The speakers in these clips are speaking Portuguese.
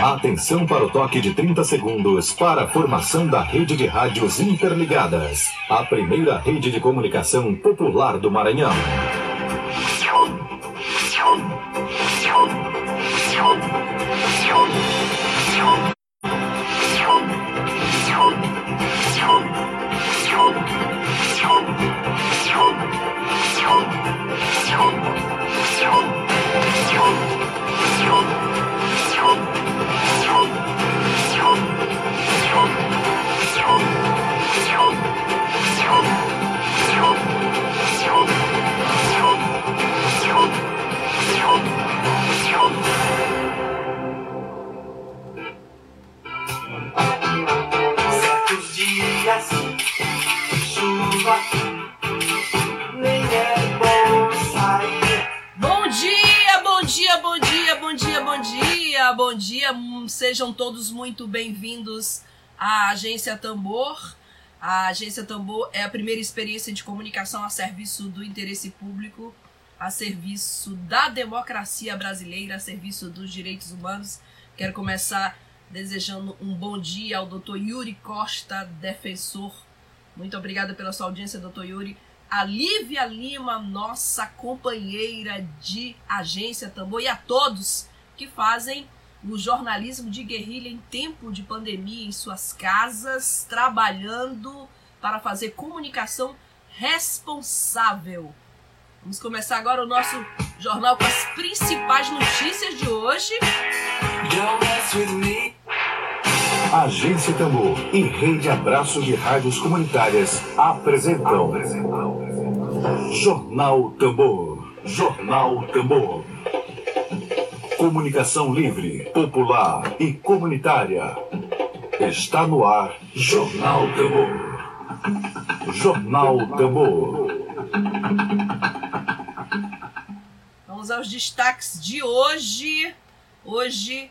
Atenção para o toque de 30 segundos para a formação da rede de rádios interligadas. A primeira rede de comunicação popular do Maranhão. Sejam todos muito bem-vindos à Agência Tambor. A Agência Tambor é a primeira experiência de comunicação a serviço do interesse público, a serviço da democracia brasileira, a serviço dos direitos humanos. Quero começar desejando um bom dia ao Dr. Yuri Costa, defensor. Muito obrigada pela sua audiência, Dr. Yuri. A Lívia Lima, nossa companheira de agência Tambor, e a todos que fazem o jornalismo de guerrilha em tempo de pandemia em suas casas, trabalhando para fazer comunicação responsável. Vamos começar agora o nosso jornal com as principais notícias de hoje. Agência Tambor e Rede Abraço de Rádios Comunitárias apresentam Jornal Tambor. Jornal Tambor. Comunicação livre, popular e comunitária. Está no ar Jornal Tambor. Jornal Tambor. Vamos aos destaques de hoje. Hoje,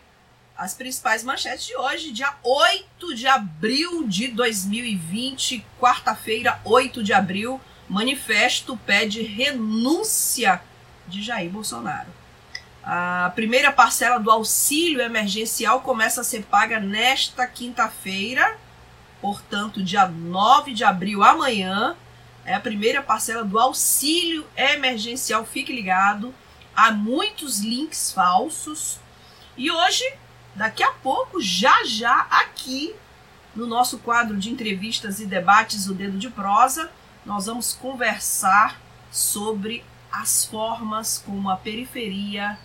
as principais manchetes de hoje, dia 8 de abril de 2020, quarta-feira, 8 de abril. Manifesto pede renúncia de Jair Bolsonaro. A primeira parcela do auxílio emergencial começa a ser paga nesta quinta-feira, portanto, dia 9 de abril, amanhã. É a primeira parcela do auxílio emergencial. Fique ligado. Há muitos links falsos. E hoje, daqui a pouco, já já, aqui no nosso quadro de entrevistas e debates, o Dedo de Prosa, nós vamos conversar sobre as formas como a periferia,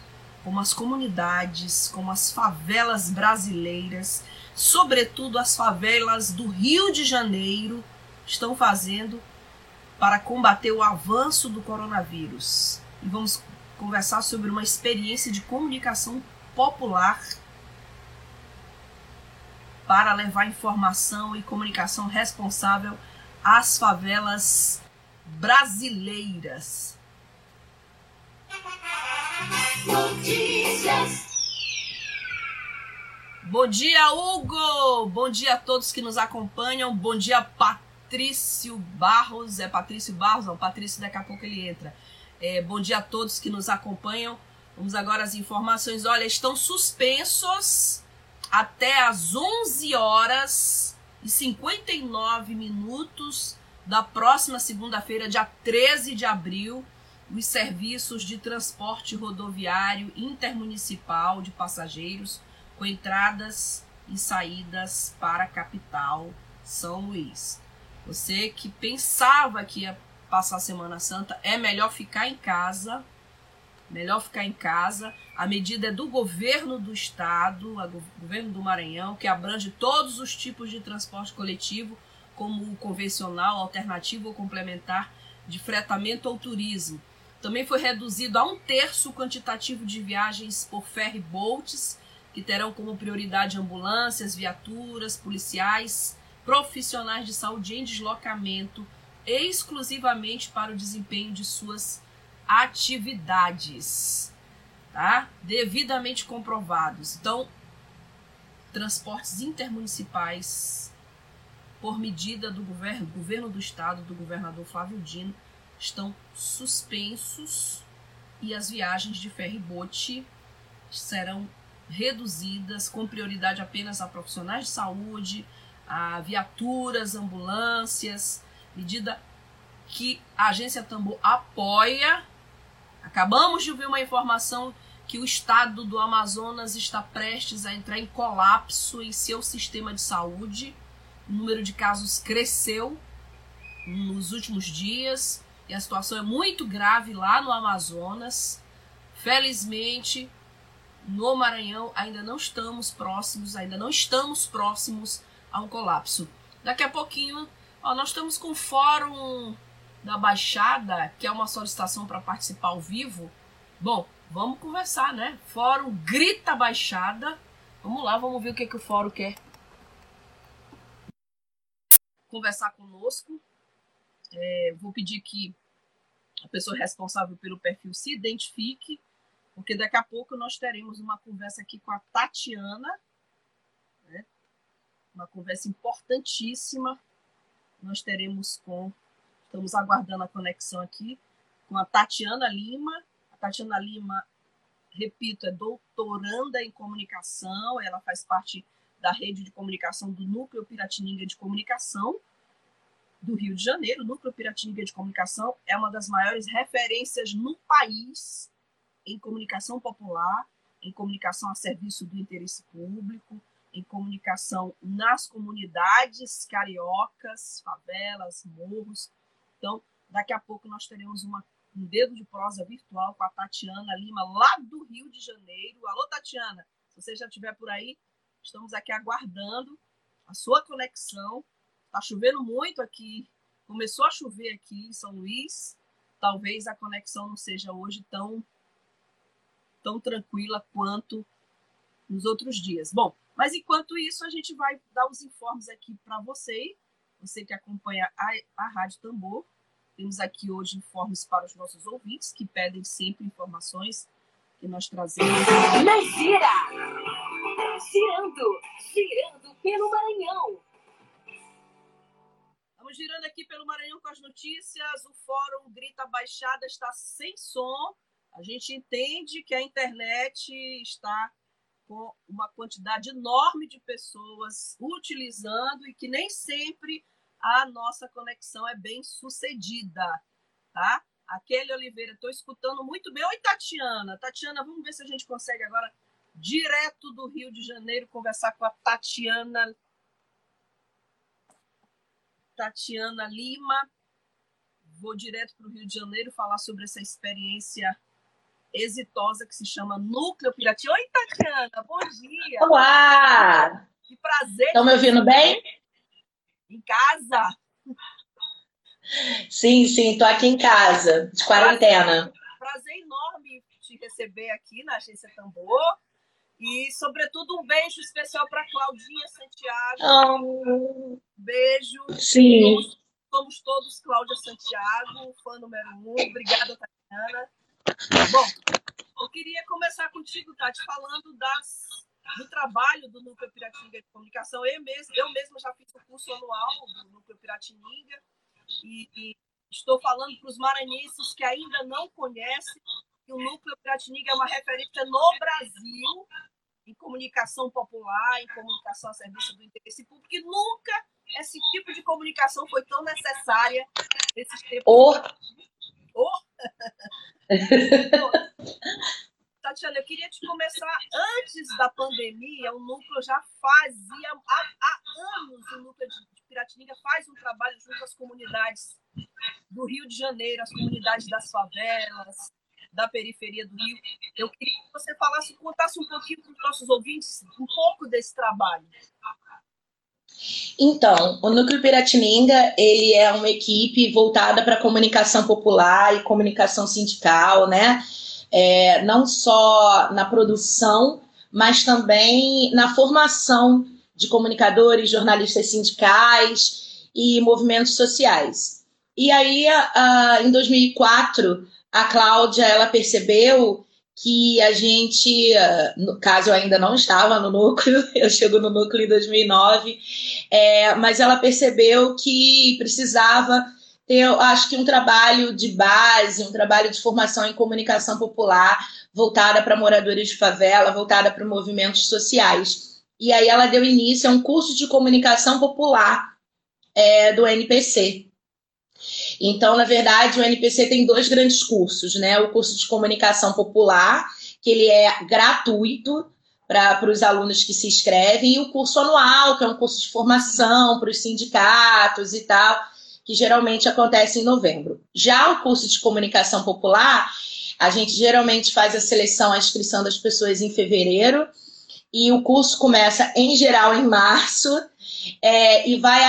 como as comunidades, como as favelas brasileiras, sobretudo as favelas do Rio de Janeiro, estão fazendo para combater o avanço do coronavírus. E vamos conversar sobre uma experiência de comunicação popular para levar informação e comunicação responsável às favelas brasileiras. Bom dia, Hugo! Bom dia a todos que nos acompanham. Bom dia, Patrício Barros. É Patrício Barros? Não, Patrício daqui a pouco ele entra. É, bom dia a todos que nos acompanham. Vamos agora às informações. Olha, estão suspensos até às 11 horas e 59 minutos da próxima segunda-feira, dia 13 de abril, os serviços de transporte rodoviário intermunicipal de passageiros com entradas e saídas para a capital São Luís. Você que pensava que ia passar a Semana Santa, é melhor ficar em casa. Melhor ficar em casa. A medida é do governo do estado, go- governo do Maranhão, que abrange todos os tipos de transporte coletivo, como o convencional, alternativo ou complementar, de fretamento ou turismo. Também foi reduzido a um terço o quantitativo de viagens por ferry boats, que terão como prioridade ambulâncias, viaturas, policiais, profissionais de saúde em deslocamento, exclusivamente para o desempenho de suas atividades, tá? Devidamente comprovados. Então, transportes intermunicipais por medida do governo, governo do estado, do governador Flávio Dino, estão suspensos e as viagens de ferry-boat serão reduzidas, com prioridade apenas a profissionais de saúde, a viaturas, ambulâncias, medida que a agência Tambor apoia. Acabamos de ouvir uma informação que o estado do Amazonas está prestes a entrar em colapso em seu sistema de saúde. O número de casos cresceu nos últimos dias e a situação é muito grave lá no Amazonas. Felizmente, no Maranhão ainda não estamos próximos, ainda não estamos próximos a um colapso. Daqui a pouquinho, ó, nós estamos com o fórum da Baixada, que é uma solicitação para participar ao vivo. Bom, vamos conversar, né? Fórum Grita Baixada. Vamos lá, vamos ver o que, que o fórum quer conversar conosco. É, vou pedir que a pessoa responsável pelo perfil se identifique, porque daqui a pouco nós teremos uma conversa aqui com a Tatiana, né? uma conversa importantíssima. Nós teremos com, estamos aguardando a conexão aqui com a Tatiana Lima. A Tatiana Lima, repito, é doutoranda em comunicação, ela faz parte da rede de comunicação do Núcleo Piratininga de Comunicação do Rio de Janeiro. O Núcleo Piratininga de Comunicação é uma das maiores referências no país em comunicação popular, em comunicação a serviço do interesse público, em comunicação nas comunidades cariocas, favelas, morros. Então, daqui a pouco nós teremos uma, um dedo de prosa virtual com a Tatiana Lima, lá do Rio de Janeiro. Alô, Tatiana, se você já estiver por aí, estamos aqui aguardando a sua conexão. Está chovendo muito aqui, começou a chover aqui em São Luís. Talvez a conexão não seja hoje tão tão tranquila quanto nos outros dias. Bom, mas enquanto isso, a gente vai dar os informes aqui para você, você que acompanha a, a Rádio Tambor. Temos aqui hoje informes para os nossos ouvintes, que pedem sempre informações que nós trazemos. Na gira! Girando, girando pelo Maranhão. Girando aqui pelo Maranhão com as notícias. O Fórum Grita Baixada está sem som. A gente entende que a internet está com uma quantidade enorme de pessoas utilizando e que nem sempre a nossa conexão é bem sucedida, tá? Aquele Oliveira, estou escutando muito bem. Oi, Tatiana. Tatiana, vamos ver se a gente consegue agora, direto do Rio de Janeiro, conversar com a Tatiana. Tatiana Lima. Vou direto para o Rio de Janeiro falar sobre essa experiência exitosa que se chama Núcleo Piratinha. Oi, Tatiana, bom dia. Olá! Que prazer. Estão me ouvindo bem? Em casa? Sim, sim, estou aqui em casa, de quarentena. Prazer enorme te receber aqui na Agência Tambor. E, sobretudo, um beijo especial para Claudinha Santiago. Oh, Beijo. sim. Somos, somos todos Cláudia Santiago, fã número um. Obrigada, Tatiana. Bom, eu queria começar contigo, Tati, falando das, do trabalho do Núcleo Piratininga de Comunicação. Eu mesma, eu mesma já fiz o curso anual do Núcleo Piratininga e, e estou falando para os maranhenses que ainda não conhecem que o Núcleo Piratininga é uma referência no Brasil em comunicação popular, em comunicação a serviço do interesse público, e nunca esse tipo de comunicação foi tão necessária nesses tempos. Oh, Oh! Tatiana, eu queria te começar antes da pandemia, o núcleo já fazia há, há anos o núcleo de, de Piratininga faz um trabalho junto às comunidades do Rio de Janeiro, as comunidades das favelas, da periferia do Rio. Eu queria que você falasse, contasse um pouquinho para os nossos ouvintes um pouco desse trabalho. Então, o Núcleo Piratininga, ele é uma equipe voltada para comunicação popular e comunicação sindical, né? É, não só na produção, mas também na formação de comunicadores, jornalistas sindicais e movimentos sociais. E aí, em 2004, a Cláudia, ela percebeu que a gente, ah, no caso eu ainda não estava no núcleo, eu chego no núcleo em 2009, é, mas ela percebeu que precisava eu acho que um trabalho de base, um trabalho de formação em comunicação popular, voltada para moradores de favela, voltada para movimentos sociais. E aí ela deu início a um curso de comunicação popular é, do NPC. Então, na verdade, o NPC tem dois grandes cursos, né? O curso de comunicação popular, que ele é gratuito para os alunos que se inscrevem, e o curso anual, que é um curso de formação para os sindicatos e tal, que geralmente acontece em novembro. Já o curso de comunicação popular, a gente geralmente faz a seleção, a inscrição das pessoas em fevereiro, e o curso começa em geral em março é, e vai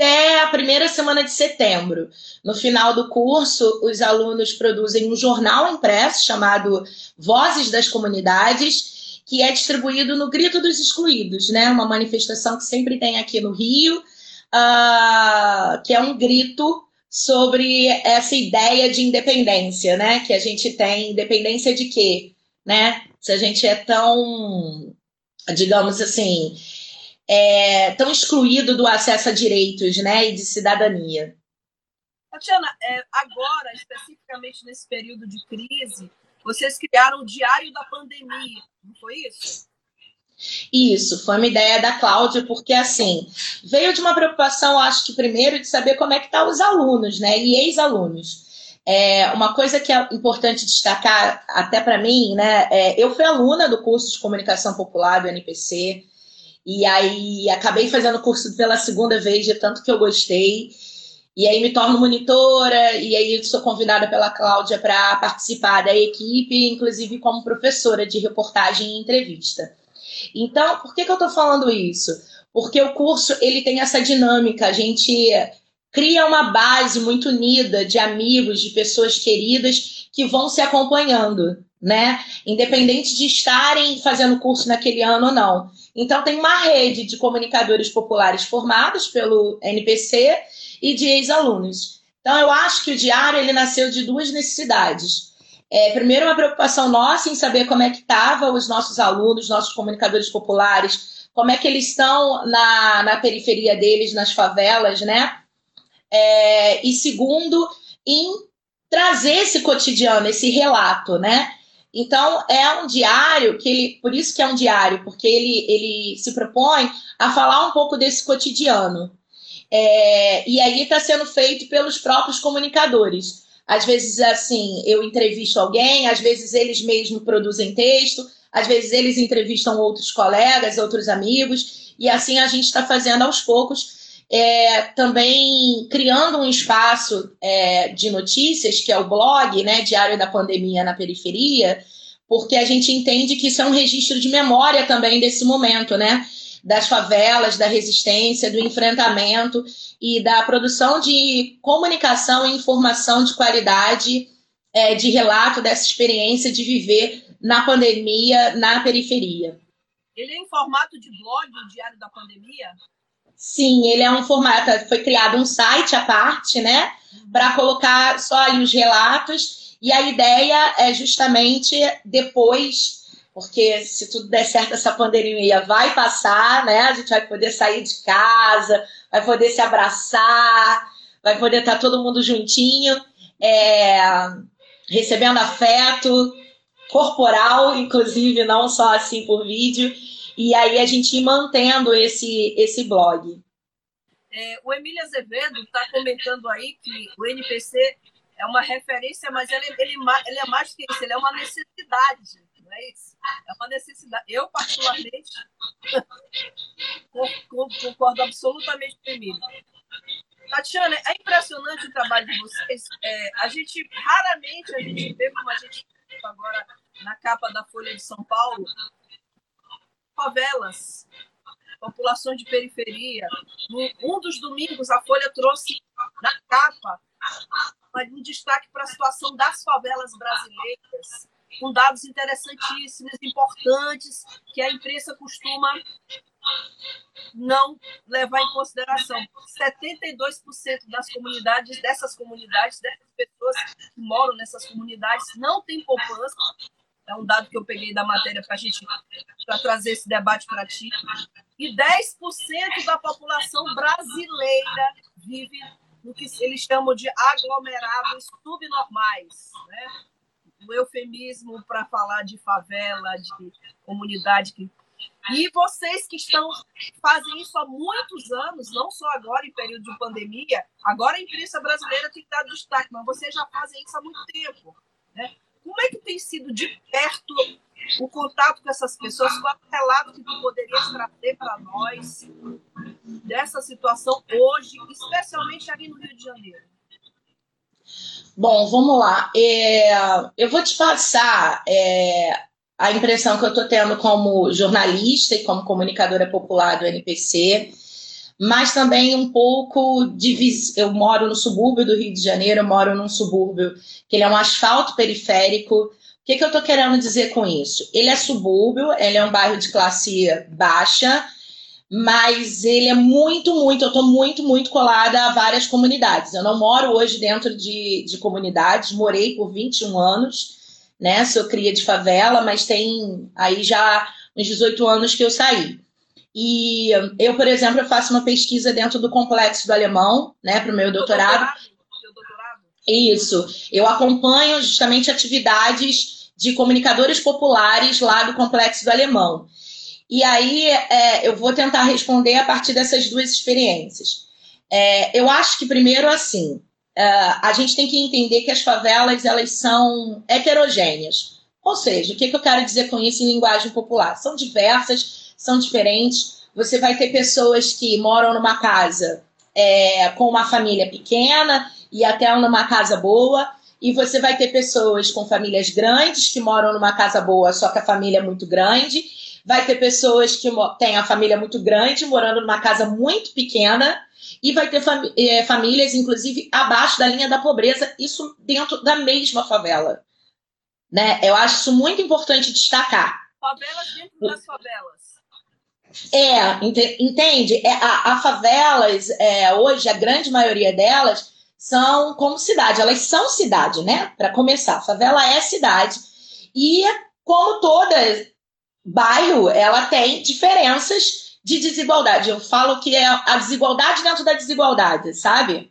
até a primeira semana de setembro. No final do curso, os alunos produzem um jornal impresso chamado Vozes das Comunidades, que é distribuído no Grito dos Excluídos, né? Uma manifestação que sempre tem aqui no Rio, uh, que é um grito sobre essa ideia de independência, né? Que a gente tem independência de quê, né? Se a gente é tão digamos assim, é, tão excluído do acesso a direitos né, e de cidadania. Tatiana, é, agora, especificamente nesse período de crise, vocês criaram o Diário da Pandemia, não foi isso? Isso, foi uma ideia da Cláudia, porque assim, veio de uma preocupação, acho que primeiro, de saber como é que estão tá os alunos, né? E ex-alunos. É, uma coisa que é importante destacar, até para mim, né? É, eu fui aluna do curso de comunicação popular do NPC, e aí acabei fazendo o curso pela segunda vez, de tanto que eu gostei. E aí me torno monitora, e aí sou convidada pela Cláudia para participar da equipe, inclusive como professora de reportagem e entrevista. Então, por que, que eu estou falando isso? Porque o curso ele tem essa dinâmica, a gente cria uma base muito unida de amigos, de pessoas queridas que vão se acompanhando, né? Independente de estarem fazendo curso naquele ano ou não. Então, tem uma rede de comunicadores populares formados pelo NPC e de ex-alunos. Então, eu acho que o diário ele nasceu de duas necessidades. É, primeiro, uma preocupação nossa em saber como é que estavam os nossos alunos, nossos comunicadores populares, como é que eles estão na, na periferia deles, nas favelas, né? É, e segundo, em trazer esse cotidiano, esse relato, né? Então, é um diário que ele, por isso que é um diário, porque ele, ele se propõe a falar um pouco desse cotidiano. É, e aí está sendo feito pelos próprios comunicadores. Às vezes, assim, eu entrevisto alguém, às vezes eles mesmos produzem texto, às vezes eles entrevistam outros colegas, outros amigos, e assim a gente está fazendo aos poucos é, também criando um espaço é, de notícias, que é o blog, né, Diário da Pandemia na Periferia, porque a gente entende que isso é um registro de memória também desse momento, né? Das favelas, da resistência, do enfrentamento e da produção de comunicação e informação de qualidade, é, de relato dessa experiência de viver na pandemia, na periferia. Ele é em formato de blog, o Diário da Pandemia? Sim, ele é um formato, foi criado um site à parte, né, para colocar só aí os relatos, e a ideia é justamente depois, porque se tudo der certo, essa pandemia vai passar, né, a gente vai poder sair de casa, vai poder se abraçar, vai poder estar todo mundo juntinho, é, recebendo afeto corporal, inclusive, não só assim por vídeo, e aí a gente ir mantendo esse, esse blog. É, o Emílio Azevedo está comentando aí que o NPC é uma referência, mas ele, ele, ele é mais que isso, ele é uma necessidade, não é isso? É uma necessidade. Eu, particularmente, concordo absolutamente com o Emílio. Tatiana, é impressionante o trabalho de vocês. É, a gente, raramente, a gente vê como a gente agora na capa da Folha de São Paulo, favelas, populações de periferia. Um dos domingos, a Folha trouxe na capa um destaque para a situação das favelas brasileiras, com dados interessantíssimos, importantes, que a imprensa costuma não levar em consideração. 72% das comunidades, dessas comunidades, dessas pessoas que moram nessas comunidades, não têm poupança, é um dado que eu peguei da matéria para gente para trazer esse debate para ti. E 10% da população brasileira vive no que eles chamam de aglomerados subnormais, né? O eufemismo para falar de favela, de comunidade que e vocês que estão fazem isso há muitos anos, não só agora em período de pandemia, agora a imprensa brasileira tem dar destaque, mas vocês já fazem isso há muito tempo. Né? Como é que tem sido de perto o contato com essas pessoas? Qual é o relato que tu poderias trazer para nós dessa situação hoje, especialmente ali no Rio de Janeiro? Bom, vamos lá. É, eu vou te passar é, a impressão que eu estou tendo como jornalista e como comunicadora popular do NPC, mas também um pouco de. Eu moro no subúrbio do Rio de Janeiro, eu moro num subúrbio que ele é um asfalto periférico. O que, que eu estou querendo dizer com isso? Ele é subúrbio, ele é um bairro de classe baixa, mas ele é muito, muito, eu estou muito, muito colada a várias comunidades. Eu não moro hoje dentro de, de comunidades, morei por 21 anos né? Sou cria de favela, mas tem aí já uns 18 anos que eu saí. E eu, por exemplo, eu faço uma pesquisa dentro do complexo do Alemão, né, para o meu doutorado. Isso. Eu acompanho justamente atividades de comunicadores populares lá do complexo do Alemão. E aí é, eu vou tentar responder a partir dessas duas experiências. É, eu acho que primeiro assim, uh, a gente tem que entender que as favelas elas são heterogêneas. Ou seja, o que, que eu quero dizer com isso em linguagem popular? São diversas, são diferentes. Você vai ter pessoas que moram numa casa é, com uma família pequena e até numa casa boa, e você vai ter pessoas com famílias grandes que moram numa casa boa, só que a família é muito grande. Vai ter pessoas que têm a família muito grande, morando numa casa muito pequena, e vai ter fam é, famílias, inclusive, abaixo da linha da pobreza, isso dentro da mesma favela. Né? Eu acho isso muito importante destacar. Favelas dentro das favelas. É, entende? É, a, a favelas, é, hoje, a grande maioria delas são como cidade, elas são cidade, né? Para começar, a favela é cidade. E, como toda bairro, ela tem diferenças de desigualdade. Eu falo que é a desigualdade dentro da desigualdade, sabe?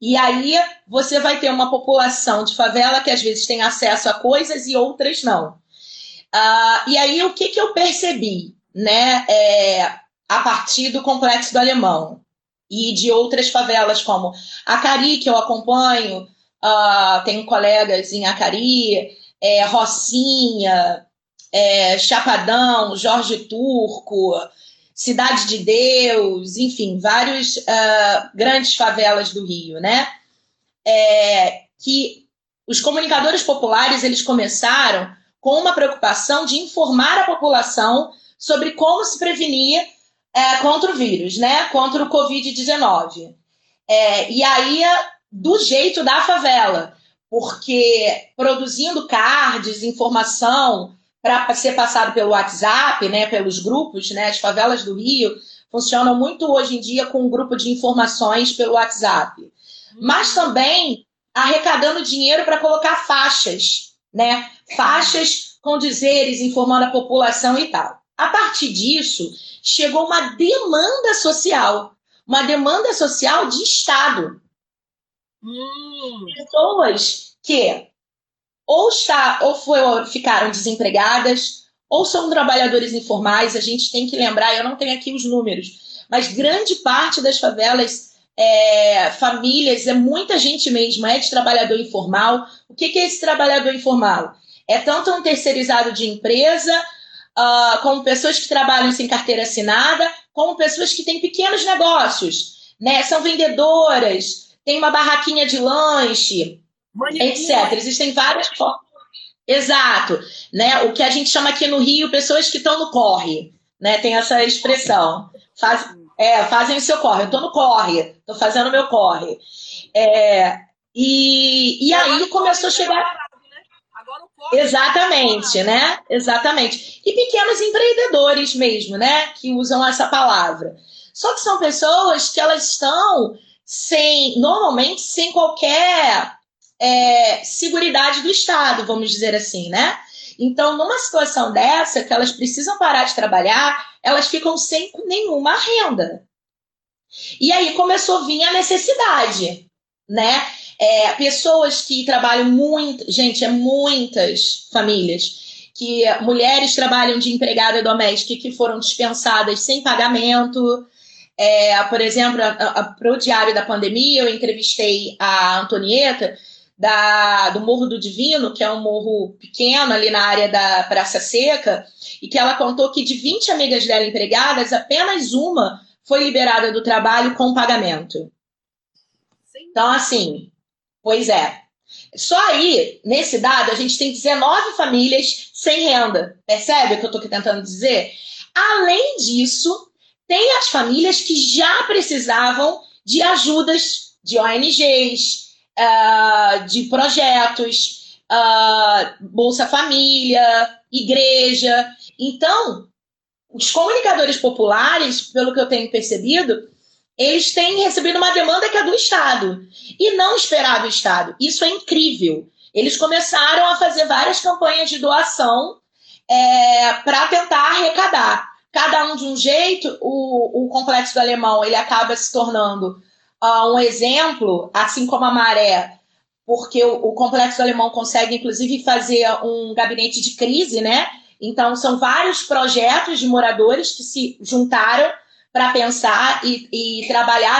E aí você vai ter uma população de favela que às vezes tem acesso a coisas e outras não. Uh, e aí o que, que eu percebi, né, é, a partir do complexo do Alemão e de outras favelas como Acari, que eu acompanho, uh, tenho colegas em Acari, é, Rocinha, é, Chapadão, Jorge Turco, Cidade de Deus, enfim, vários uh, grandes favelas do Rio, né? É, que os comunicadores populares eles começaram com uma preocupação de informar a população sobre como se prevenir é, contra o vírus, né? Contra o Covid-19. É, e aí, do jeito da favela, porque produzindo cards, informação, para ser passado pelo WhatsApp, né, pelos grupos, né, as favelas do Rio funcionam muito hoje em dia com um grupo de informações pelo WhatsApp, mas também arrecadando dinheiro para colocar faixas, né, faixas com dizeres informando a população e tal. A partir disso, chegou uma demanda social, uma demanda social de Estado. Hum. Pessoas que ou, está, ou foi, ficaram desempregadas, ou são trabalhadores informais. A gente tem que lembrar, eu não tenho aqui os números, mas grande parte das favelas, é, famílias, é muita gente mesmo, é de trabalhador informal. O que, que é esse trabalhador informal? É tanto um terceirizado de empresa, uh, como pessoas que trabalham sem carteira assinada, como pessoas que têm pequenos negócios, né? São vendedoras, tem uma barraquinha de lanche, etc. Existem várias formas. Exato. Né? O que a gente chama aqui no Rio, pessoas que estão no corre. Né? Tem essa expressão. Faz, é, fazem o seu corre. Eu estou no corre, estou fazendo o meu corre. É, e, e aí começou a chegar. Exatamente, né? Exatamente. E pequenos empreendedores mesmo, né? Que usam essa palavra. Só que são pessoas que elas estão sem, normalmente, sem qualquer é, seguridade do Estado, vamos dizer assim, né? Então, numa situação dessa, que elas precisam parar de trabalhar, elas ficam sem nenhuma renda. E aí começou a vir a necessidade. né? É, pessoas que trabalham muito, gente, é muitas famílias que mulheres trabalham de empregada doméstica que foram dispensadas sem pagamento. É, por exemplo, para o Diário da Pandemia, eu entrevistei a Antonieta da, do Morro do Divino, que é um morro pequeno ali na área da Praça Seca, e que ela contou que de 20 amigas dela empregadas, apenas uma foi liberada do trabalho com pagamento. Então, assim, pois é. Só aí, nesse dado, a gente tem 19 famílias sem renda. Percebe o que eu estou tentando dizer? Além disso, tem as famílias que já precisavam de ajudas de ONGs, ah, de projetos, uh, Bolsa Família, igreja. Então, os comunicadores populares, pelo que eu tenho percebido, eles têm recebido uma demanda que é do Estado e não esperar do Estado. Isso é incrível. Eles começaram a fazer várias campanhas de doação é, para tentar arrecadar. Cada um de um jeito, o, o complexo do alemão ele acaba se tornando uh, um exemplo, assim como a maré, porque o, o complexo do alemão consegue, inclusive, fazer um gabinete de crise, né? Então, são vários projetos de moradores que se juntaram para pensar e, e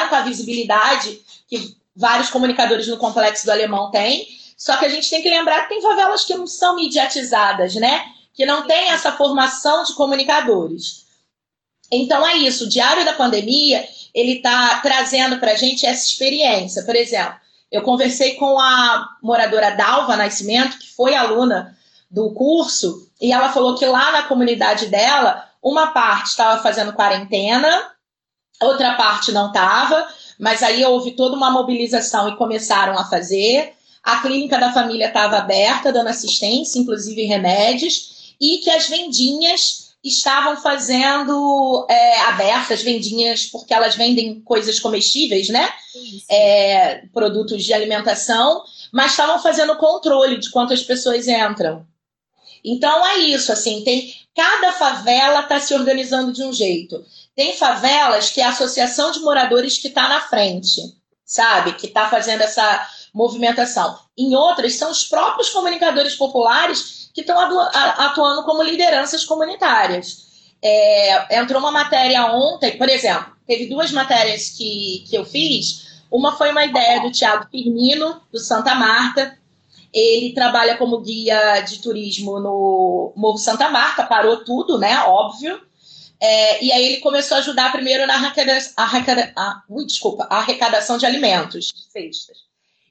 com a visibilidade que vários comunicadores no complexo do Alemão têm. Só que a gente tem que lembrar que tem favelas que não são mediatizadas, né? Que não tem essa formação de comunicadores. Então é isso. O Diário da Pandemia ele está trazendo para a gente essa experiência. Por exemplo, eu conversei com a moradora Dalva Nascimento, que foi aluna do curso, e ela falou que lá na comunidade dela uma parte estava fazendo quarentena, outra parte não estava, mas aí houve toda uma mobilização e começaram a fazer. A clínica da família estava aberta, dando assistência, inclusive remédios, e que as vendinhas estavam fazendo é, abertas, vendinhas, porque elas vendem coisas comestíveis, né? É, produtos de alimentação, mas estavam fazendo controle de quantas pessoas entram. Então é isso, assim, tem cada favela está se organizando de um jeito. Tem favelas que é a associação de moradores que está na frente, sabe? Que está fazendo essa movimentação. Em outras, são os próprios comunicadores populares que estão atuando como lideranças comunitárias. É, entrou uma matéria ontem, por exemplo, teve duas matérias que, que eu fiz. Uma foi uma ideia do Tiago Firmino, do Santa Marta, ele trabalha como guia de turismo no Morro Santa Marta, parou tudo, né? Óbvio. É, e aí ele começou a ajudar primeiro na arrecadação, arrecada, ui, desculpa, arrecadação de alimentos, de cestas.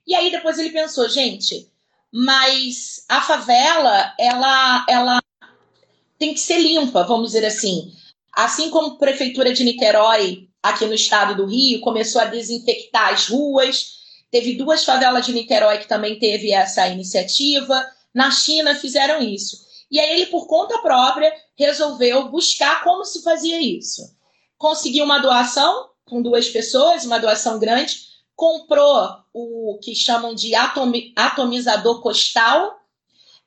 E aí depois ele pensou, gente, mas a favela, ela, ela tem que ser limpa, vamos dizer assim. Assim como a Prefeitura de Niterói, aqui no estado do Rio, começou a desinfectar as ruas, Teve duas favelas de Niterói que também teve essa iniciativa. Na China fizeram isso. E aí ele, por conta própria, resolveu buscar como se fazia isso. Conseguiu uma doação com duas pessoas, uma doação grande, comprou o que chamam de atomizador costal,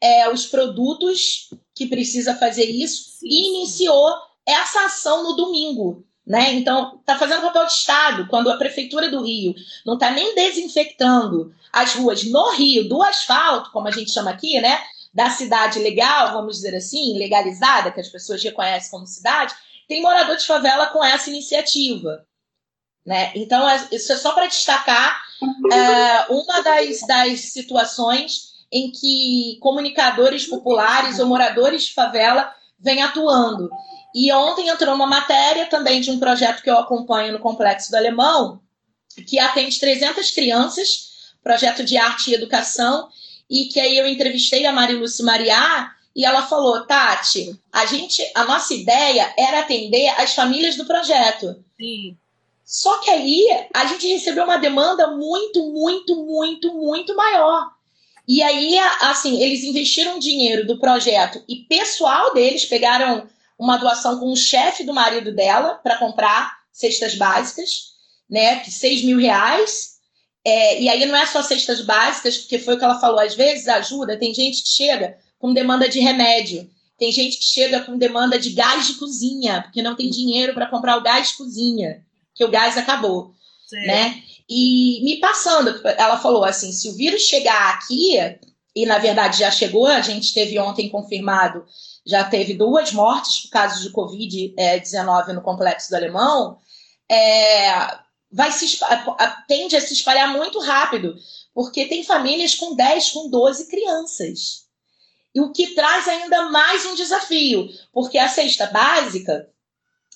é, os produtos que precisa fazer isso, sim, e iniciou essa ação no domingo. Né? Então, está fazendo papel de Estado, quando a Prefeitura do Rio não está nem desinfectando as ruas no Rio, do asfalto, como a gente chama aqui, né? da cidade legal, vamos dizer assim, legalizada, que as pessoas reconhecem como cidade, tem morador de favela com essa iniciativa. Né? Então, é, isso é só para destacar é, uma das, das situações em que comunicadores populares ou moradores de favela vêm atuando. E ontem entrou uma matéria também de um projeto que eu acompanho no Complexo do Alemão, que atende 300 crianças, projeto de arte e educação, e que aí eu entrevistei a Mariluce Mariá e ela falou, Tati, a gente, a nossa ideia era atender as famílias do projeto. Sim. Só que aí a gente recebeu uma demanda muito, muito, muito, muito maior. E aí, assim, eles investiram dinheiro do projeto e pessoal deles pegaram uma doação com o chefe do marido dela para comprar cestas básicas, né? Que 6 mil reais. É, e aí não é só cestas básicas, porque foi o que ela falou, às vezes ajuda, tem gente que chega com demanda de remédio, tem gente que chega com demanda de gás de cozinha, porque não tem dinheiro para comprar o gás de cozinha, que o gás acabou. Certo. né? E me passando, ela falou assim: se o vírus chegar aqui, e na verdade já chegou, a gente teve ontem confirmado, já teve duas mortes por causa de Covid-19 no Complexo do Alemão, é, vai se, tende a se espalhar muito rápido, porque tem famílias com 10, com 12 crianças. E o que traz ainda mais um desafio, porque a cesta básica,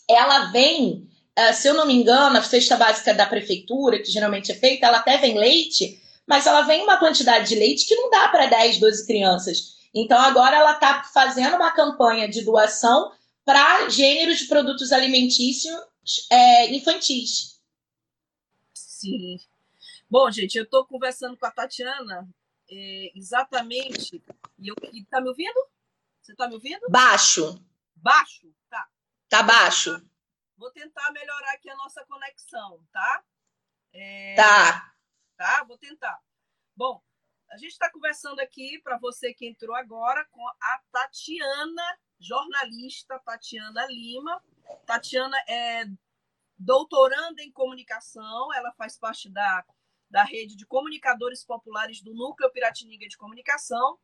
ela vem Uh, se eu não me engano, a cesta básica da prefeitura, que geralmente é feita, ela até vem leite, mas ela vem uma quantidade de leite que não dá para 10, 12 crianças. Então agora ela está fazendo uma campanha de doação para gêneros de produtos alimentícios é, infantis. Sim. Bom, gente, eu estou conversando com a Tatiana é, exatamente. E eu, e tá me ouvindo? Você está me ouvindo? Baixo, Baixo? Tá. tá baixo. Vou tentar melhorar aqui a nossa conexão, tá? É, Tá. tá? Vou tentar. Bom, a gente está conversando aqui, para você que entrou agora, com a Tatiana, jornalista Tatiana Lima. Tatiana é doutoranda em comunicação, ela faz parte da, da rede de comunicadores populares do Núcleo Piratininga de Comunicação.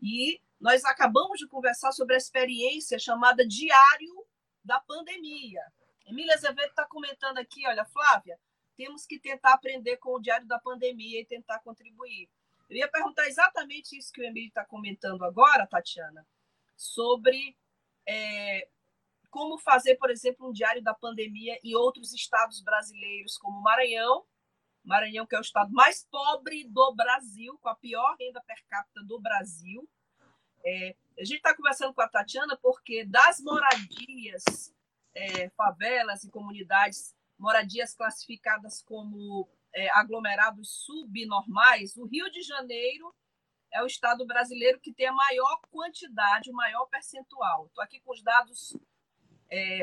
E nós acabamos de conversar sobre a experiência chamada Diário da Pandemia. Emília Azevedo está comentando aqui, olha, Flávia, temos que tentar aprender com o Diário da Pandemia e tentar contribuir. Eu ia perguntar exatamente isso que o Emílio está comentando agora, Tatiana, sobre é, como fazer, por exemplo, um Diário da Pandemia em outros estados brasileiros, como Maranhão, Maranhão, que é o estado mais pobre do Brasil, com a pior renda per capita do Brasil. É, a gente está conversando com a Tatiana porque das moradias é, favelas e comunidades, moradias classificadas como é, aglomerados subnormais, o Rio de Janeiro é o estado brasileiro que tem a maior quantidade, o maior percentual. Estou aqui com os dados. É,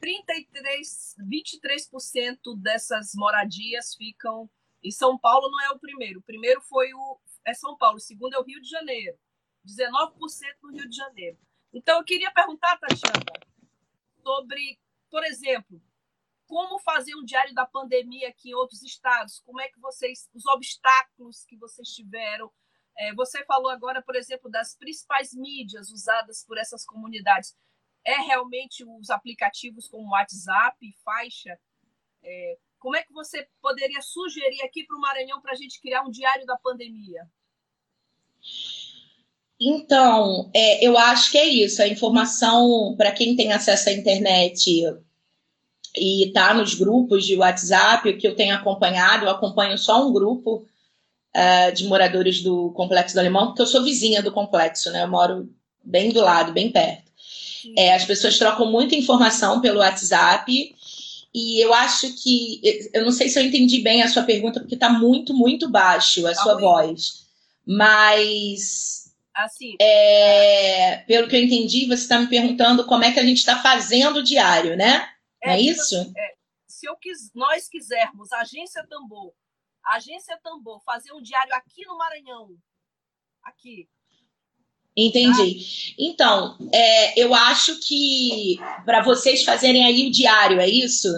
33, 23% dessas moradias ficam em São Paulo, não é o primeiro. O primeiro foi o é São Paulo, o segundo é o Rio de Janeiro. 19% no Rio de Janeiro. Então, eu queria perguntar, Tatiana, sobre, por exemplo, como fazer um diário da pandemia aqui em outros estados, como é que vocês, os obstáculos que vocês tiveram. É, você falou agora, por exemplo, das principais mídias usadas por essas comunidades. É realmente os aplicativos como WhatsApp, faixa? É, como é que você poderia sugerir aqui para o Maranhão para a gente criar um diário da pandemia? Então, é, eu acho que é isso. A informação, para quem tem acesso à internet e está nos grupos de WhatsApp que eu tenho acompanhado, eu acompanho só um grupo uh, de moradores do Complexo do Alemão, porque eu sou vizinha do complexo, né? Eu moro bem do lado, bem perto. É, as pessoas trocam muita informação pelo WhatsApp e eu acho que. Eu não sei se eu entendi bem a sua pergunta, porque está muito, muito baixo a Tá sua ruim. voz. Mas Assim, é, pelo que eu entendi, você está me perguntando como é que a gente está fazendo o diário, né? Não é tipo isso? assim, é, se eu quis, nós quisermos, Agência Tambor, Agência Tambor, fazer um diário aqui no Maranhão, aqui, Entendi. Então, é, eu acho que para vocês fazerem aí o diário, é isso?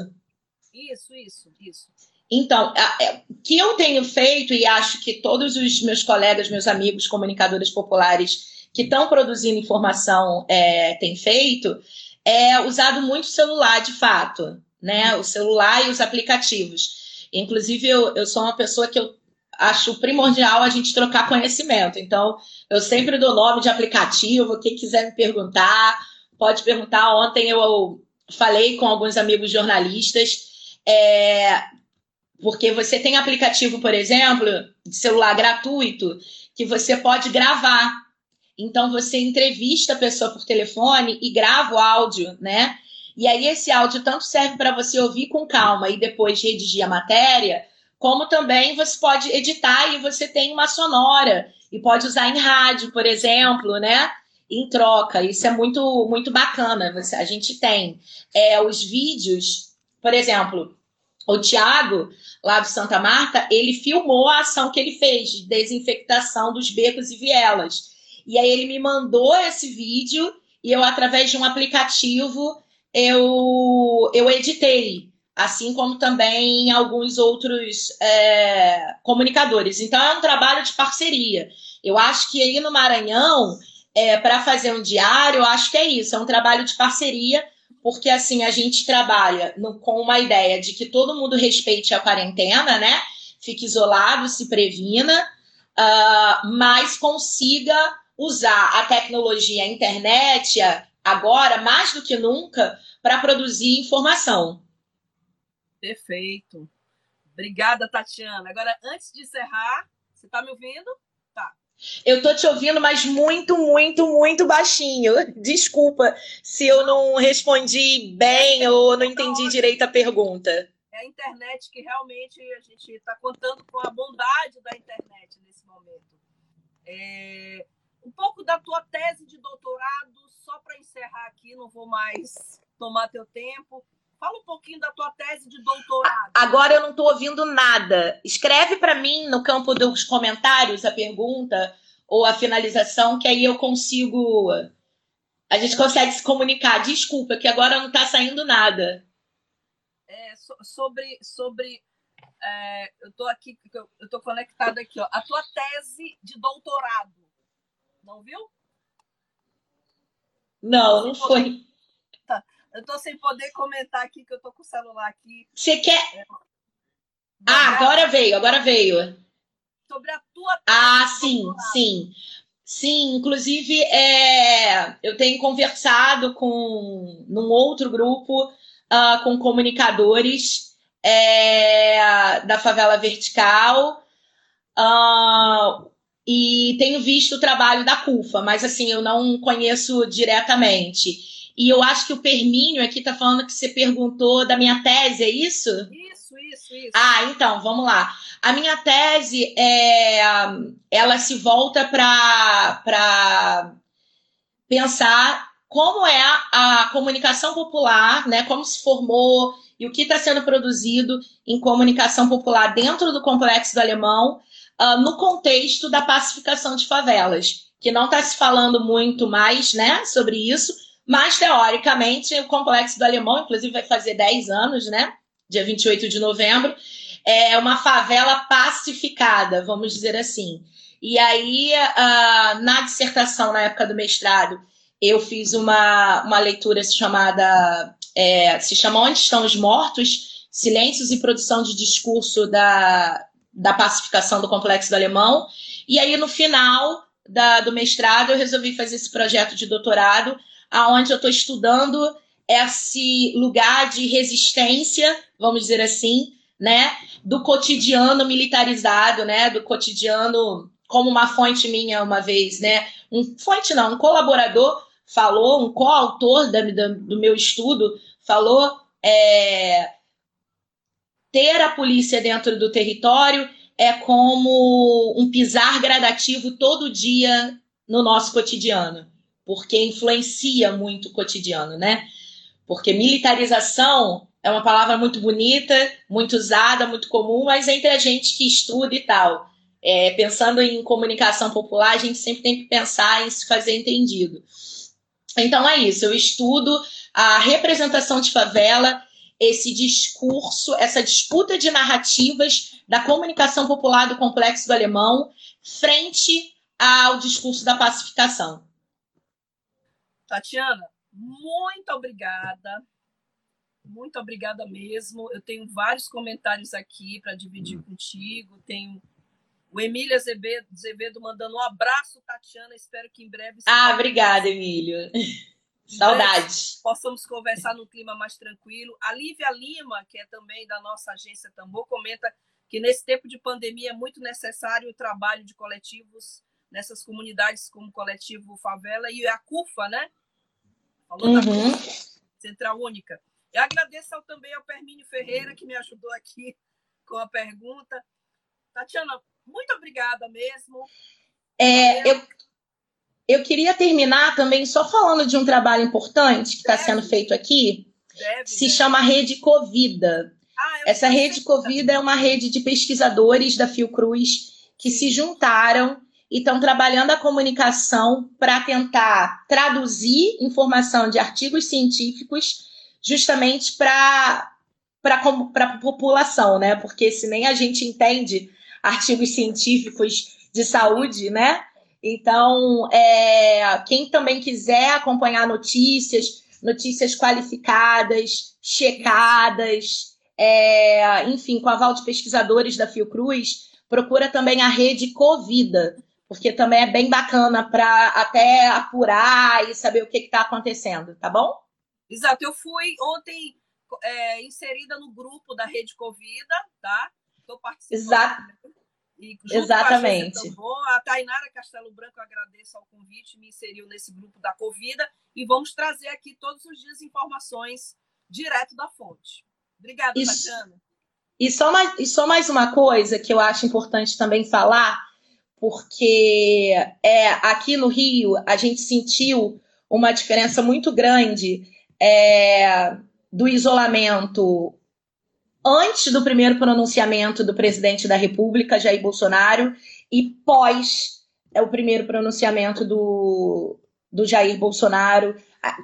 isso, isso, isso. Então, é, o que eu tenho feito, e acho que todos os meus colegas, meus amigos, comunicadores populares que estão produzindo informação é, têm feito, é usado muito o celular, de fato, né? O celular e os aplicativos. Inclusive, eu, eu sou uma pessoa que eu acho primordial a gente trocar conhecimento. Então, eu sempre dou nome de aplicativo, quem quiser me perguntar, pode perguntar. Ontem eu falei com alguns amigos jornalistas, é, porque você tem aplicativo, por exemplo, de celular gratuito, que você pode gravar. Então você entrevista a pessoa por telefone e grava o áudio, né? E aí esse áudio tanto serve para você ouvir com calma e depois redigir a matéria, como também você pode editar e você tem uma sonora e pode usar em rádio, por exemplo, né? Em troca. Isso é muito muito bacana. Você, a gente tem é, os vídeos, por exemplo, o Tiago lá do Santa Marta, ele filmou a ação que ele fez de desinfectação dos becos e vielas. E aí ele me mandou esse vídeo e eu, através de um aplicativo, eu, eu editei assim como também alguns outros é, comunicadores. Então, é um trabalho de parceria. Eu acho que aí no Maranhão, é, para fazer um diário, eu acho que é isso, é um trabalho de parceria, porque assim a gente trabalha no, com uma ideia de que todo mundo respeite a quarentena, né? Fique isolado, se previna, uh, mas consiga usar a tecnologia, a internet, agora, mais do que nunca, para produzir informação. Perfeito. Obrigada, Tatiana. Agora, antes de encerrar, você está me ouvindo? Tá. Eu tô te ouvindo, mas muito, muito, muito baixinho. Desculpa se eu não respondi bem ou não entendi direito a pergunta. É a internet que realmente a gente está contando com a bondade da internet nesse momento. É... Um pouco da tua tese de doutorado, só para encerrar aqui, não vou mais tomar teu tempo. Fala um pouquinho da tua tese de doutorado. Agora eu não estou ouvindo nada. Escreve para mim no campo dos comentários a pergunta ou a finalização, que aí eu consigo. A gente consegue se comunicar. Desculpa, que agora não está saindo nada. É, so, sobre. sobre é, eu estou aqui, eu estou conectada aqui, ó. A tua tese de doutorado. Não viu? Não, não foi. Eu tô sem poder comentar aqui, que eu tô com o celular aqui. Você quer. É... Ah, agora veio, agora veio. Sobre a tua. Ah, sim, sim. Sim, inclusive é, eu tenho conversado com num outro grupo uh, com comunicadores é, da favela vertical uh, e tenho visto o trabalho da CUFA, mas assim eu não conheço diretamente. E eu acho que o Permínio aqui está falando que você perguntou da minha tese, é isso? Isso, isso, isso. Ah, então, vamos lá. A minha tese, é, ela se volta para pensar como é a, a comunicação popular, né, como se formou e o que está sendo produzido em comunicação popular dentro do Complexo do Alemão, uh, no contexto da pacificação de favelas, que não está se falando muito mais né, sobre isso, mas, teoricamente, o Complexo do Alemão, inclusive, vai fazer 10 anos, né? Dia 28 de novembro. É uma favela pacificada, vamos dizer assim. E aí, uh, na dissertação, na época do mestrado, eu fiz uma, uma leitura chamada. É, se chama Onde Estão os Mortos? Silêncios e Produção de Discurso da, da Pacificação do Complexo do Alemão. E aí, no final da, do mestrado, eu resolvi fazer esse projeto de doutorado aonde eu estou estudando esse lugar de resistência, vamos dizer assim, né, do cotidiano militarizado, né, do cotidiano, como uma fonte minha uma vez, né, um fonte não, um colaborador falou, um coautor do meu estudo falou, é, ter a polícia dentro do território é como um pisar gradativo todo dia no nosso cotidiano porque influencia muito o cotidiano, né? Porque militarização é uma palavra muito bonita, muito usada, muito comum, mas entre a gente que estuda e tal. É, pensando em comunicação popular, a gente sempre tem que pensar em se fazer entendido. Então é isso, eu estudo a representação de favela, esse discurso, essa disputa de narrativas da comunicação popular do complexo do alemão frente ao discurso da pacificação. Tatiana, muito obrigada. Muito obrigada mesmo. Eu tenho vários comentários aqui para dividir hum. contigo. Tenho o Emílio Azevedo, Azevedo mandando um abraço, Tatiana. Espero que em breve. Ah, obrigada, Emílio. Saudade. Possamos conversar num clima mais tranquilo. A Lívia Lima, que é também da nossa agência Tambor, comenta que nesse tempo de pandemia é muito necessário o trabalho de coletivos nessas comunidades como o coletivo Favela e a CUFA, né? Falou uhum. da Central Única. Eu agradeço ao, também ao Permínio Ferreira, que me ajudou aqui com a pergunta. Tatiana, muito obrigada mesmo. É, eu, eu queria terminar também só falando de um trabalho importante que está sendo feito aqui, deve, se deve. chama Rede Covida. Ah, Essa Rede Covida é uma rede de pesquisadores da Fiocruz que se juntaram e estão trabalhando a comunicação para tentar traduzir informação de artigos científicos, justamente para para a população, né? Porque se nem a gente entende artigos científicos de saúde, né? Então, é, quem também quiser acompanhar notícias, notícias qualificadas, checadas, é, enfim, com aval de pesquisadores da Fiocruz, procura também a rede Covida, porque também é bem bacana para até apurar e saber o que está acontecendo, tá bom? Exato, eu fui ontem é, inserida no grupo da Rede Covida, tá? Estou participando. Exato. E Exatamente. A, Tambor, a Tainara Castelo Branco, agradeço ao convite, me inseriu nesse grupo da Covida e vamos trazer aqui todos os dias informações direto da fonte. Obrigada, Isso. Tatiana. E só, mais, e só mais uma coisa que eu acho importante também falar, porque é, aqui no Rio a gente sentiu uma diferença muito grande é, do isolamento antes do primeiro pronunciamento do presidente da República, Jair Bolsonaro, e pós é, o primeiro pronunciamento do, do Jair Bolsonaro.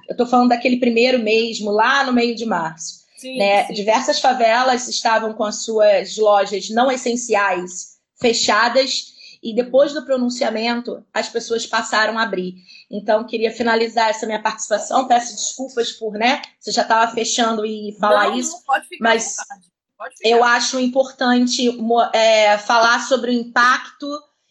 Eu estou falando daquele primeiro mesmo, lá no meio de março. Sim, né? Sim. Diversas favelas estavam com as suas lojas não essenciais fechadas e depois do pronunciamento as pessoas passaram a abrir. Então queria finalizar essa minha participação. Peço desculpas por, né? Você já estava fechando e falar não, isso, não, pode ficar mas eu acho importante é, falar sobre o impacto.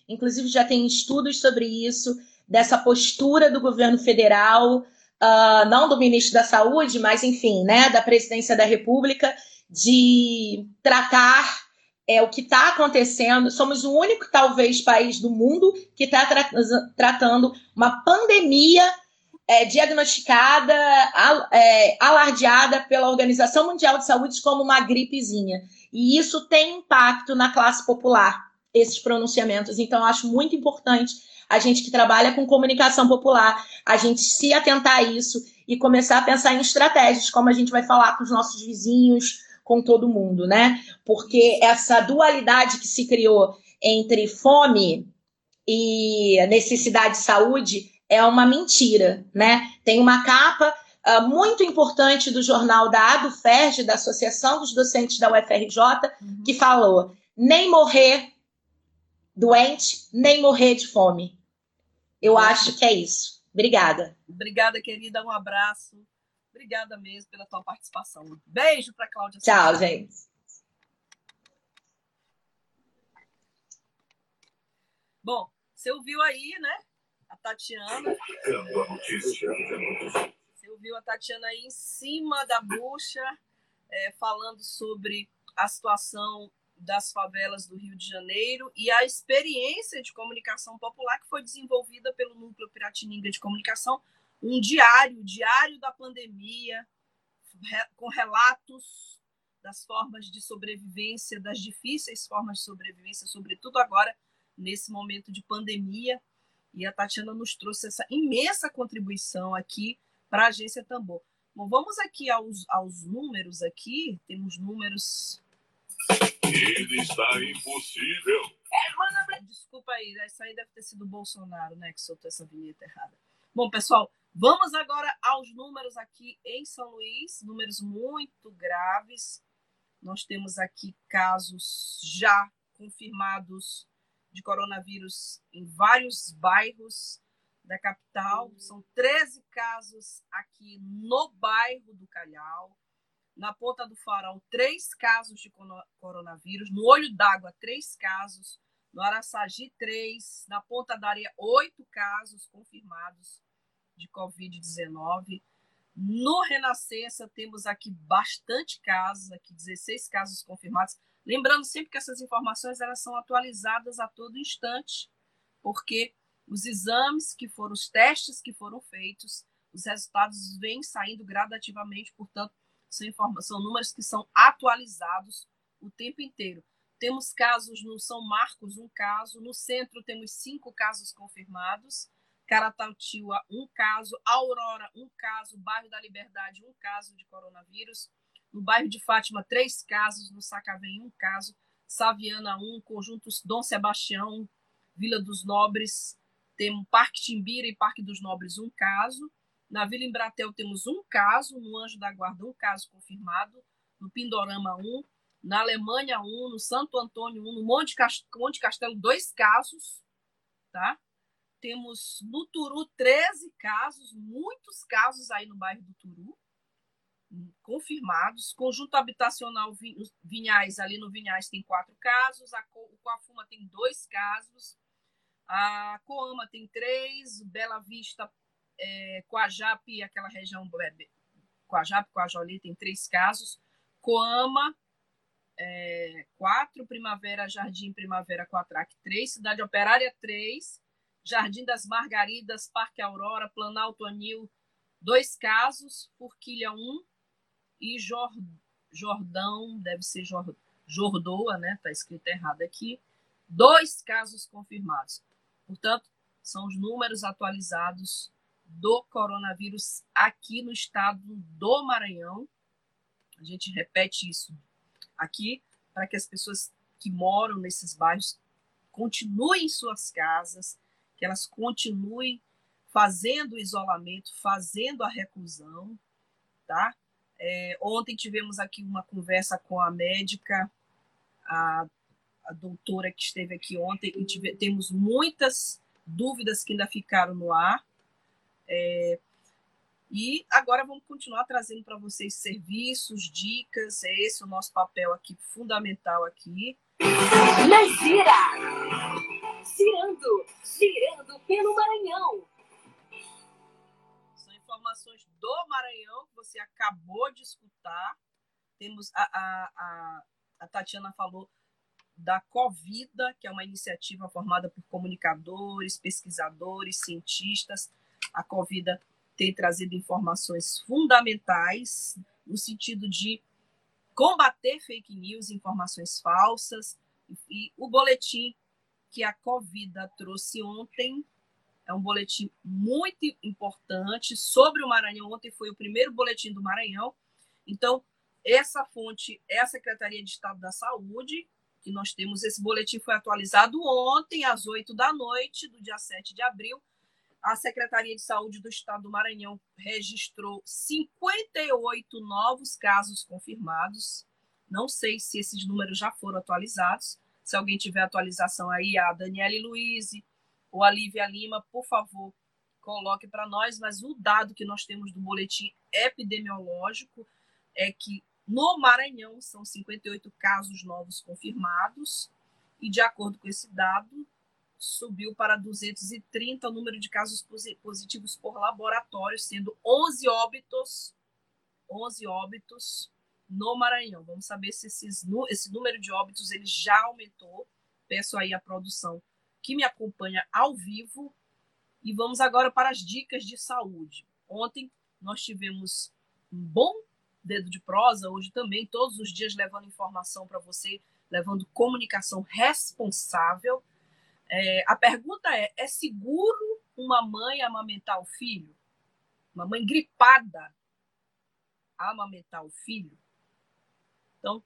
Inclusive já tem estudos sobre isso dessa postura do governo federal uh, não do ministro da Saúde, mas enfim, né, da presidência da República, de tratar é, o que está acontecendo. Somos o único, talvez, país do mundo que está tra tratando uma pandemia é, diagnosticada, al é, alardeada pela Organização Mundial de Saúde como uma gripezinha. E isso tem impacto na classe popular, esses pronunciamentos. Então, acho muito importante a gente que trabalha com comunicação popular, a gente se atentar a isso e começar a pensar em estratégias, como a gente vai falar com os nossos vizinhos, com todo mundo, né? Porque essa dualidade que se criou entre fome e necessidade de saúde é uma mentira, né? Tem uma capa uh, muito importante do jornal da ADUFERJ, da Associação dos Docentes da UFRJ, uhum. que falou: nem morrer doente, nem morrer de fome. Eu acho que é isso. Obrigada. Obrigada, querida. Um abraço. Obrigada mesmo pela tua participação. Beijo para Cláudia. Tchau, gente. Bom, você ouviu aí, né? A Tatiana. Você ouviu a Tatiana aí em cima da bucha, é, falando sobre a situação das favelas do Rio de Janeiro e a experiência de comunicação popular que foi desenvolvida pelo Núcleo Piratininga de Comunicação, um diário, diário da pandemia, com relatos das formas de sobrevivência, das difíceis formas de sobrevivência, sobretudo agora, nesse momento de pandemia. E a Tatiana nos trouxe essa imensa contribuição aqui para a Agência Tambor. Bom, vamos aqui aos, aos números aqui, temos números ele está impossível. Desculpa aí, essa aí deve ter sido o Bolsonaro, né, que soltou essa vinheta errada. Bom, pessoal, vamos agora aos números aqui em São Luís, números muito graves. Nós temos aqui casos já confirmados de coronavírus em vários bairros da capital. São 13 casos aqui no bairro do Calhau. Na Ponta do Farol, três casos de coronavírus. No Olho d'Água, três casos. No Araçagi, três. Na Ponta da Areia, oito casos confirmados de Covid-19. No Renascença, temos aqui bastante casos, aqui 16 casos confirmados. Lembrando sempre que essas informações elas são atualizadas a todo instante, porque os exames que foram, os testes que foram feitos, os resultados vêm saindo gradativamente, portanto, são, são números que são atualizados o tempo inteiro. Temos casos no São Marcos, um caso. No centro, temos cinco casos confirmados. Caratautiva, um caso. Aurora, um caso. Bairro da Liberdade, um caso de coronavírus. No bairro de Fátima, três casos. No Sacavém, um caso. Saviana, um. Conjuntos Dom Sebastião, Vila dos Nobres. Temos Parque Timbira e Parque dos Nobres, um caso. Na Vila Embratel temos um caso, no Anjo da Guarda, um caso confirmado. no Pindorama 1, na Alemanha 1, no Santo Antônio 1, no Monte Castelo, dois casos, tá? Temos no Turu 13 casos, muitos casos aí no bairro do Turu, confirmados. Conjunto habitacional Vinhais, ali no Vinhais tem quatro casos, a Co- o Coafuma tem dois casos, a Coama tem três, Bela Vista, é, Coajape, aquela região, Coajape, Coajoli tem três casos, Coama, é, quatro, Primavera, Jardim, Primavera, Quatraque, três, Cidade Operária, três, Jardim das Margaridas, Parque Aurora, Planalto Anil, dois casos, Forquilha, um, e Jor, Jordão, deve ser Jor, Jordoa, né? Está escrito errado aqui. Dois casos confirmados. Portanto, são os números atualizados do coronavírus aqui no estado do Maranhão. A gente repete isso aqui para que as pessoas que moram nesses bairros continuem em suas casas, que elas continuem fazendo o isolamento, fazendo a reclusão, tá? É, ontem tivemos aqui uma conversa com a médica, a, a doutora que esteve aqui ontem, e tive, temos muitas dúvidas que ainda ficaram no ar. É, e agora vamos continuar trazendo para vocês serviços, dicas, é esse o nosso papel aqui, fundamental aqui. Gira! Girando, girando pelo Maranhão. São informações do Maranhão que você acabou de escutar. Temos a, a, a, a Tatiana falou da Covida, que é uma iniciativa formada por comunicadores, pesquisadores, cientistas. A Covida tem trazido informações fundamentais no sentido de combater fake news, informações falsas. E o boletim que a Covida trouxe ontem é um boletim muito importante sobre o Maranhão. Ontem foi o primeiro boletim do Maranhão. Então, essa fonte é a Secretaria de Estado da Saúde, que nós temos. Esse boletim foi atualizado ontem, às 8 da noite, do dia 7 de abril. A Secretaria de Saúde do Estado do Maranhão registrou 58 novos casos confirmados. Não sei se esses números já foram atualizados. Se alguém tiver atualização aí, a Daniele Luiz, ou a Lívia Lima, por favor, coloque para nós. Mas o dado que nós temos do boletim epidemiológico é que no Maranhão são 58 casos novos confirmados, e de acordo com esse dado, subiu para 230 o número de casos positivos por laboratório, sendo 11 óbitos, 11 óbitos no Maranhão. Vamos saber se esses, esse número de óbitos ele já aumentou. Peço aí a produção que me acompanha ao vivo. E vamos agora para as dicas de saúde. Ontem nós tivemos um bom dedo de prosa, hoje também, todos os dias levando informação para você, levando comunicação responsável. É, a pergunta é: é seguro uma mãe amamentar o filho? Uma mãe gripada amamentar o filho? Então,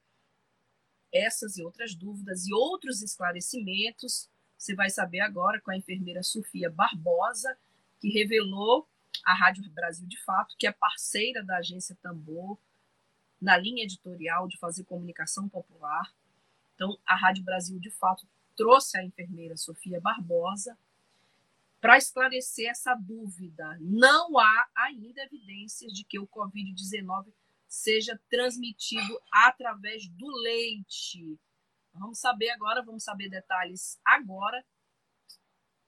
essas e outras dúvidas e outros esclarecimentos você vai saber agora com a enfermeira Sofia Barbosa, que revelou à Rádio Brasil de Fato, que é parceira da agência Tambor, na linha editorial de fazer comunicação popular. Então, a Rádio Brasil de Fato trouxe a enfermeira Sofia Barbosa para esclarecer essa dúvida. Não há ainda evidências de que o Covid-19 seja transmitido através do leite. Vamos saber agora, vamos saber detalhes agora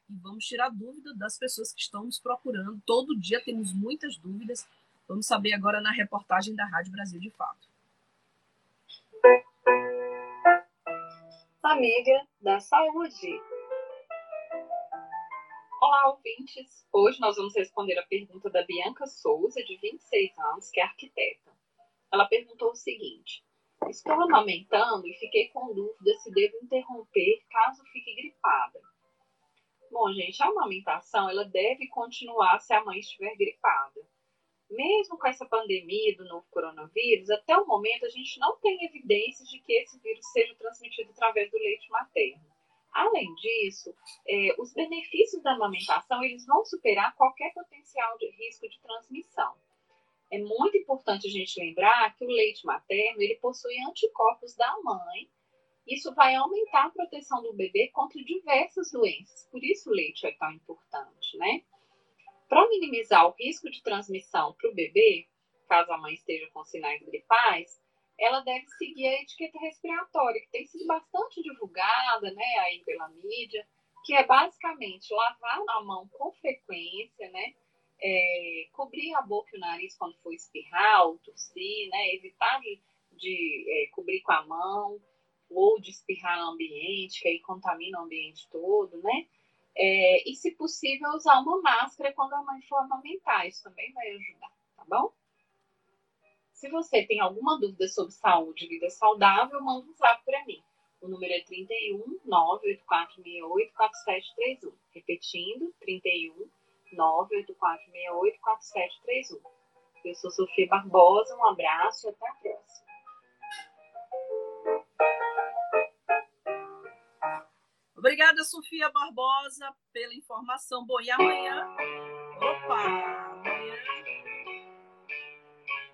e vamos tirar dúvida das pessoas que estão nos procurando. Todo dia temos muitas dúvidas. Vamos saber agora na reportagem da Rádio Brasil de Fato. Amiga da Saúde. Olá, ouvintes. Hoje nós vamos responder a pergunta da Bianca Souza, de 26 anos, que é arquiteta. Ela perguntou o seguinte: Estou amamentando e fiquei com dúvida se devo interromper caso fique gripada. Bom, gente, a amamentação ela deve continuar se a mãe estiver gripada. Mesmo com essa pandemia do novo coronavírus, até o momento a gente não tem evidências de que esse vírus seja transmitido através do leite materno. Além disso, é, os benefícios da amamentação eles vão superar qualquer potencial de risco de transmissão. É muito importante a gente lembrar que o leite materno ele possui anticorpos da mãe. Isso vai aumentar a proteção do bebê contra diversas doenças. Por isso o leite é tão importante, né? Para minimizar o risco de transmissão para o bebê, caso a mãe esteja com sinais gripais, ela deve seguir a etiqueta respiratória, que tem sido bastante divulgada, né, aí pela mídia, que é basicamente lavar a mão com frequência, né, é, cobrir a boca e o nariz quando for espirrar ou tossir, né? Evitar de, de é, cobrir com a mão ou de espirrar no ambiente, que aí contamina o ambiente todo, né? É, e, se possível, usar uma máscara quando a mãe for amamentar. Isso também vai ajudar, tá bom? Se você tem alguma dúvida sobre saúde e vida saudável, manda um zap para mim. O número é 31 98468 4731. Repetindo, 31 984684731. Eu sou Sofia Barbosa, um abraço e até a próxima. Obrigada, Sofia Barbosa, pela informação. Bom, e amanhã? Opa! Amanhã.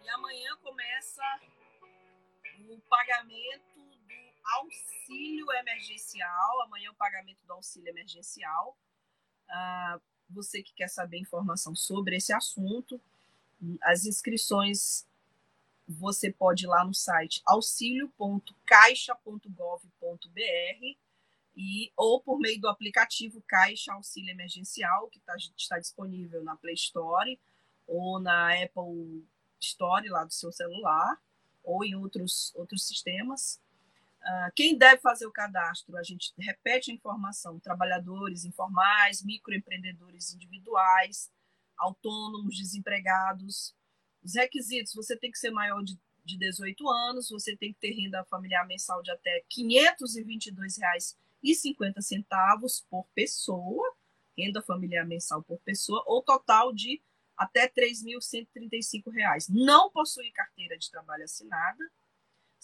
E amanhã começa o pagamento do auxílio emergencial. Amanhã é o pagamento do auxílio emergencial. Ah, você que quer saber informação sobre esse assunto, as inscrições você pode ir lá no site auxilio.caixa.gov.br e ou por meio do aplicativo Caixa Auxílio Emergencial, que tá, está disponível na Play Store ou na Apple Store lá do seu celular, ou em outros, outros sistemas. Uh, quem deve fazer o cadastro? A gente repete a informação: trabalhadores informais, microempreendedores individuais, autônomos, desempregados. Os requisitos: você tem que ser maior de, de 18 anos, você tem que ter renda familiar mensal de até R$ 522,50 por pessoa, renda familiar mensal por pessoa, ou total de até R$ 3.135. Não possui carteira de trabalho assinada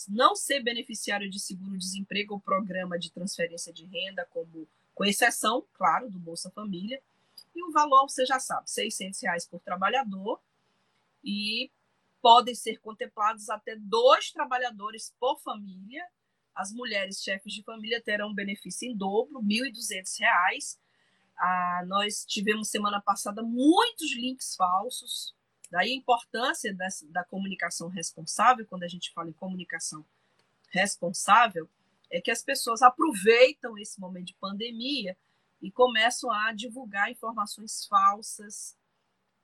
não ser beneficiário de seguro-desemprego ou programa de transferência de renda, como, com exceção, claro, do Bolsa Família. E o valor, você já sabe, 600 reais por trabalhador e podem ser contemplados até dois trabalhadores por família. As mulheres chefes de família terão benefício em dobro, R$ 1.200. Ah, nós tivemos semana passada muitos links falsos, Daí a importância dessa, da comunicação responsável, quando a gente fala em comunicação responsável, é que as pessoas aproveitam esse momento de pandemia e começam a divulgar informações falsas.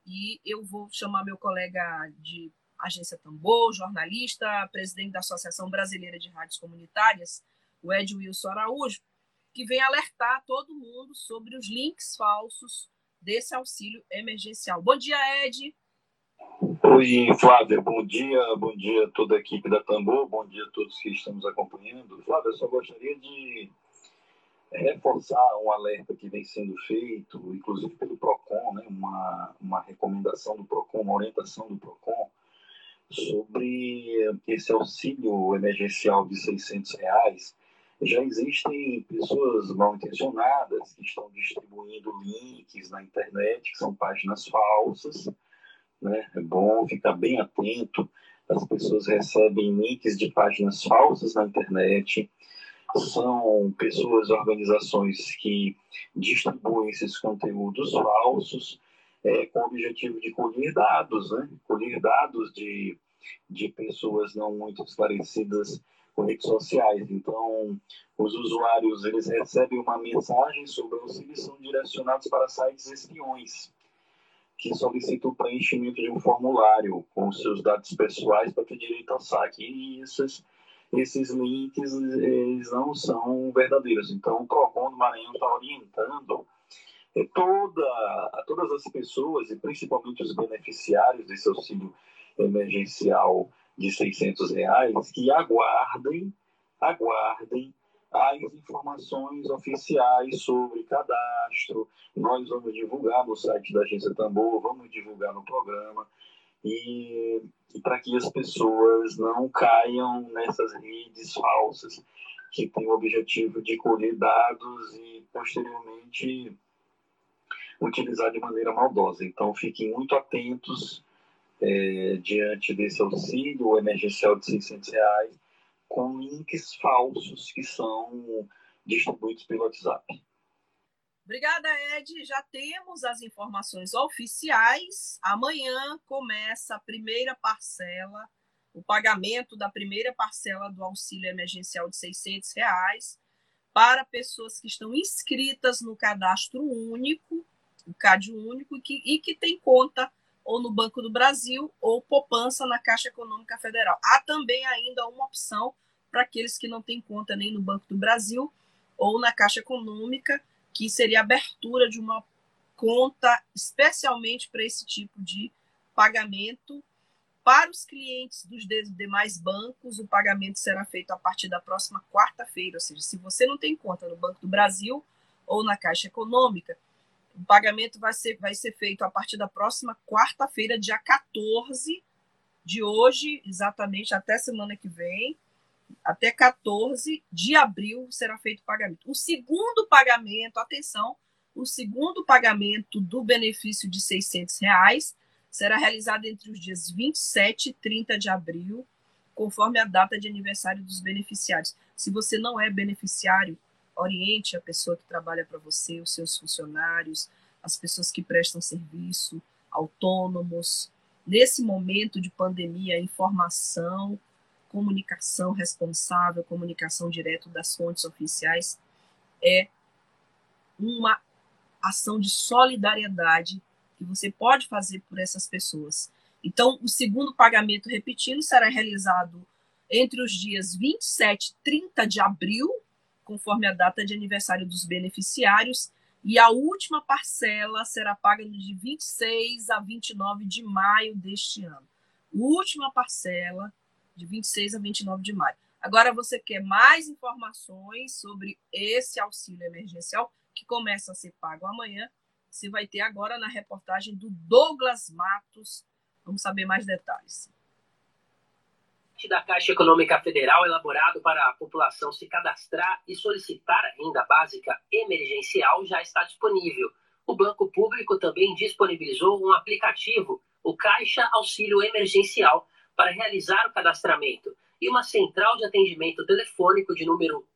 E eu vou chamar meu colega de agência Tambor, jornalista, presidente da Associação Brasileira de Rádios Comunitárias, o Ed Wilson Araújo, que vem alertar todo mundo sobre os links falsos desse auxílio emergencial. Bom dia, Ed. Oi, Flávia, bom dia, bom dia a toda a equipe da Tambor, bom dia a todos que estamos acompanhando. Flávia, eu só gostaria de reforçar um alerta que vem sendo feito, inclusive pelo PROCON, né, uma, uma recomendação do PROCON, uma orientação do PROCON, sobre esse auxílio emergencial de 600 reais. Já existem pessoas mal intencionadas que estão distribuindo links na internet, que são páginas falsas, né? É bom ficar bem atento. As pessoas recebem links de páginas falsas na internet. São pessoas, organizações que distribuem esses conteúdos falsos é, com o objetivo de colher dados, né? colher dados de, de pessoas não muito esclarecidas com redes sociais. Então, os usuários eles recebem uma mensagem sobre auxílio são direcionados para sites espiões que solicita o preenchimento de um formulário com seus dados pessoais para ter direito ao saque. E esses, esses links eles não são verdadeiros. Então, o PROCON do Maranhão está orientando é, toda, todas as pessoas, e principalmente os beneficiários desse auxílio emergencial de 600 reais, que aguardem, aguardem as informações oficiais sobre cadastro. Nós vamos divulgar no site da Agência Tambor, vamos divulgar no programa, e, e para que as pessoas não caiam nessas redes falsas que têm o objetivo de colher dados e posteriormente utilizar de maneira maldosa. Então, fiquem muito atentos é, diante desse auxílio emergencial de 600 reais com links falsos que são distribuídos pelo WhatsApp. Obrigada, Ed. Já temos as informações oficiais. Amanhã começa a primeira parcela, o pagamento da primeira parcela do auxílio emergencial de 600 reais para pessoas que estão inscritas no cadastro único, o CAD único, e que, e que tem conta ou no Banco do Brasil ou poupança na Caixa Econômica Federal. Há também ainda uma opção para aqueles que não têm conta nem no Banco do Brasil ou na Caixa Econômica, que seria a abertura de uma conta especialmente para esse tipo de pagamento. Para os clientes dos demais bancos, o pagamento será feito a partir da próxima quarta-feira, ou seja, se você não tem conta no Banco do Brasil ou na Caixa Econômica, o pagamento vai ser, vai ser feito a partir da próxima quarta-feira, dia 14 de hoje, exatamente até semana que vem, até 14 de abril será feito o pagamento. O segundo pagamento, atenção, o segundo pagamento do benefício de 600 reais será realizado entre os dias 27 e 30 de abril, conforme a data de aniversário dos beneficiários. Se você não é beneficiário, oriente a pessoa que trabalha para você, os seus funcionários, as pessoas que prestam serviço, autônomos. Nesse momento de pandemia, informação comunicação responsável, comunicação direto das fontes oficiais, é uma ação de solidariedade que você pode fazer por essas pessoas. Então, o segundo pagamento, repetindo, será realizado entre os dias 27 e 30 de abril, conforme a data de aniversário dos beneficiários, e a última parcela será paga dia 26 a 29 de maio deste ano. Última parcela de 26 a 29 de maio. Agora, você quer mais informações sobre esse auxílio emergencial, que começa a ser pago amanhã? Você vai ter agora na reportagem do Douglas Matos. Vamos saber mais detalhes. Da Caixa Econômica Federal, elaborado para a população se cadastrar e solicitar a renda básica emergencial, já está disponível. O Banco Público também disponibilizou um aplicativo, o Caixa Auxílio Emergencial, para realizar o cadastramento e uma central de atendimento telefônico de número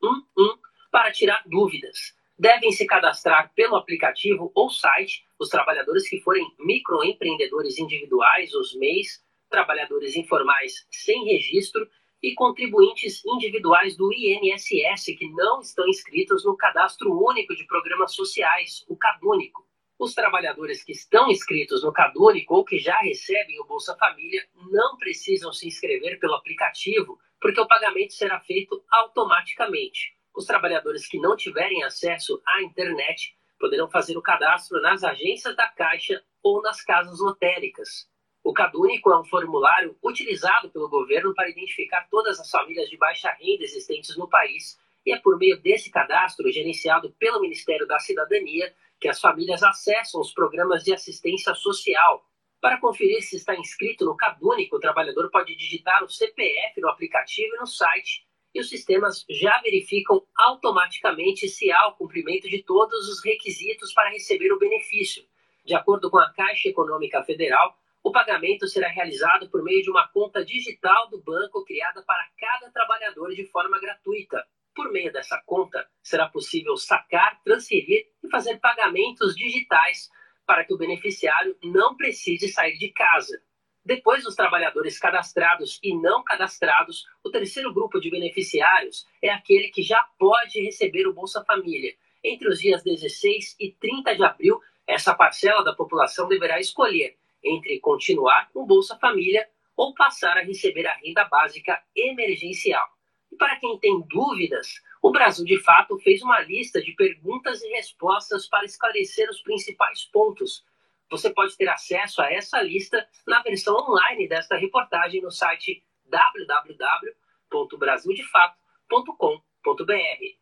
111 para tirar dúvidas. Devem se cadastrar pelo aplicativo ou site os trabalhadores que forem microempreendedores individuais, os MEIs, trabalhadores informais sem registro e contribuintes individuais do INSS que não estão inscritos no Cadastro Único de Programas Sociais, o CadÚnico. Os trabalhadores que estão inscritos no Cadúnico ou que já recebem o Bolsa Família não precisam se inscrever pelo aplicativo, porque o pagamento será feito automaticamente. Os trabalhadores que não tiverem acesso à internet poderão fazer o cadastro nas agências da Caixa ou nas casas lotéricas. O Cadúnico é um formulário utilizado pelo governo para identificar todas as famílias de baixa renda existentes no país e é por meio desse cadastro, gerenciado pelo Ministério da Cidadania, que as famílias acessam os programas de assistência social. Para conferir se está inscrito no CadÚnico, o trabalhador pode digitar o CPF no aplicativo e no site, e os sistemas já verificam automaticamente se há o cumprimento de todos os requisitos para receber o benefício. De acordo com a Caixa Econômica Federal, o pagamento será realizado por meio de uma conta digital do banco criada para cada trabalhador de forma gratuita. Por meio dessa conta, será possível sacar, transferir e fazer pagamentos digitais para que o beneficiário não precise sair de casa. Depois dos trabalhadores cadastrados e não cadastrados, o terceiro grupo de beneficiários é aquele que já pode receber o Bolsa Família. Entre os dias 16 e 30 de abril, essa parcela da população deverá escolher entre continuar com Bolsa Família ou passar a receber a renda básica emergencial. E para quem tem dúvidas, o Brasil de Fato fez uma lista de perguntas e respostas para esclarecer os principais pontos. Você pode ter acesso a essa lista na versão online desta reportagem no site www.brasildefato.com.br.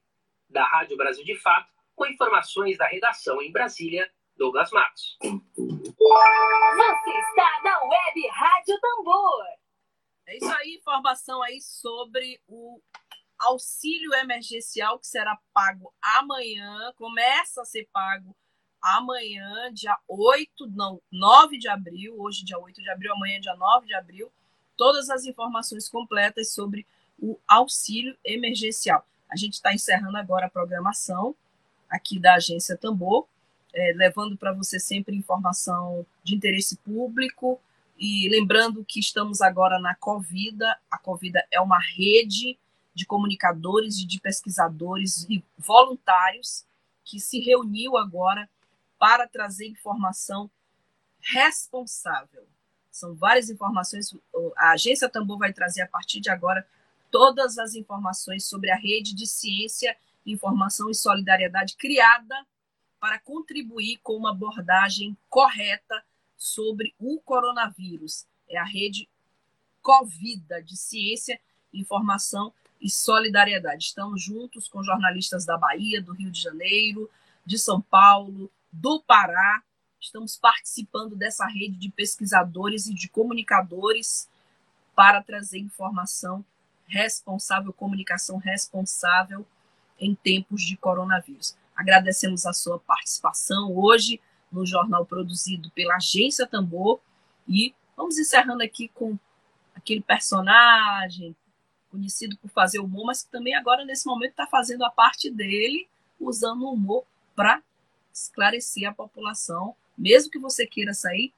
Da Rádio Brasil de Fato, com informações da redação em Brasília, Douglas Matos. Você está na Web Rádio Tambor. É isso aí, informação aí sobre o auxílio emergencial que será pago amanhã, começa a ser pago amanhã, dia 8, não, 9 de abril, hoje dia 8 de abril, amanhã dia 9 de abril, todas as informações completas sobre o auxílio emergencial. A gente está encerrando agora a programação aqui da Agência Tambor, é, levando para você sempre informação de interesse público e lembrando que estamos agora na Covida. A Covida é uma rede de comunicadores e de pesquisadores e voluntários que se reuniu agora para trazer informação responsável. São várias informações. A agência Tambor vai trazer a partir de agora todas as informações sobre a rede de ciência, informação e solidariedade criada para contribuir com uma abordagem correta sobre o coronavírus. É a rede Covida de ciência, informação e solidariedade. Estamos juntos com jornalistas da Bahia, do Rio de Janeiro, de São Paulo, do Pará. Estamos participando dessa rede de pesquisadores e de comunicadores para trazer informação responsável, comunicação responsável em tempos de coronavírus. Agradecemos a sua participação hoje no jornal produzido pela Agência Tambor e vamos encerrando aqui com aquele personagem conhecido por fazer humor, mas que também agora nesse momento está fazendo a parte dele usando o humor para esclarecer a população. Mesmo que você queira sair,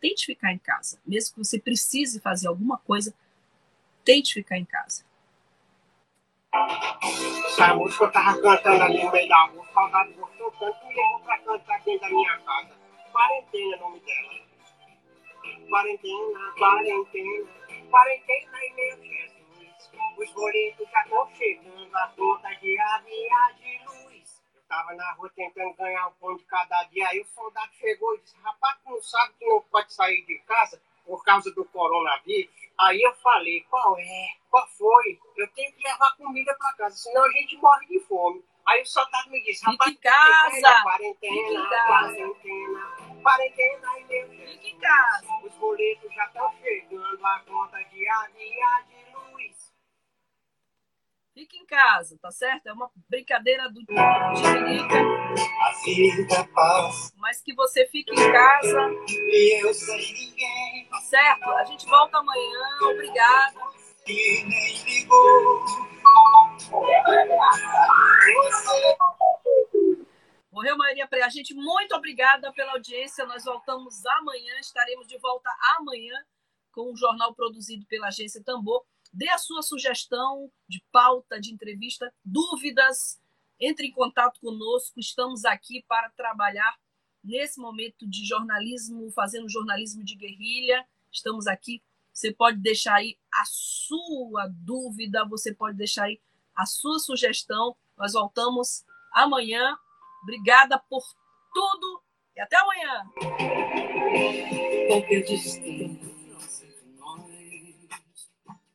tente ficar em casa. Mesmo que você precise fazer alguma coisa, tente ficar em casa. Essa música eu tava cantando ali no meio da rua, saudade gostou tanto, me levou pra cantar dentro da minha casa. Quarentena é o nome dela. Quarentena, quarentena, quarentena e meu Jesus. Os boletos já estão chegando, a conta de água de luz. Eu tava na rua tentando ganhar o pão de cada dia, aí o soldado chegou e disse, rapaz, tu não sabe que não pode sair de casa por causa do coronavírus? Aí eu falei, qual é? Qual foi? Eu tenho que levar comida para casa, senão a gente morre de fome. Aí o soldado me disse, rapaz, Fique em casa. quarentena, quarentena, quarentena, e meu Fique em casa. Os boletos já estão chegando, a conta de água a de luz. Fique em casa, tá certo? É uma brincadeira do Tiririca, A vida passa mas que você fique em casa, e eu sem ninguém tá certo? A gente volta amanhã, obrigada. que nem ligou. Morreu Maria Pre. A gente, muito obrigada pela audiência. Nós voltamos amanhã, estaremos de volta amanhã com um jornal produzido pela agência Tambor. Dê a sua sugestão de pauta, de entrevista, dúvidas, entre em contato conosco. Estamos aqui para trabalhar nesse momento de jornalismo, fazendo jornalismo de guerrilha. Estamos aqui. Você pode deixar aí a sua dúvida, você pode deixar aí a sua sugestão. Nós voltamos amanhã. Obrigada por tudo e até amanhã.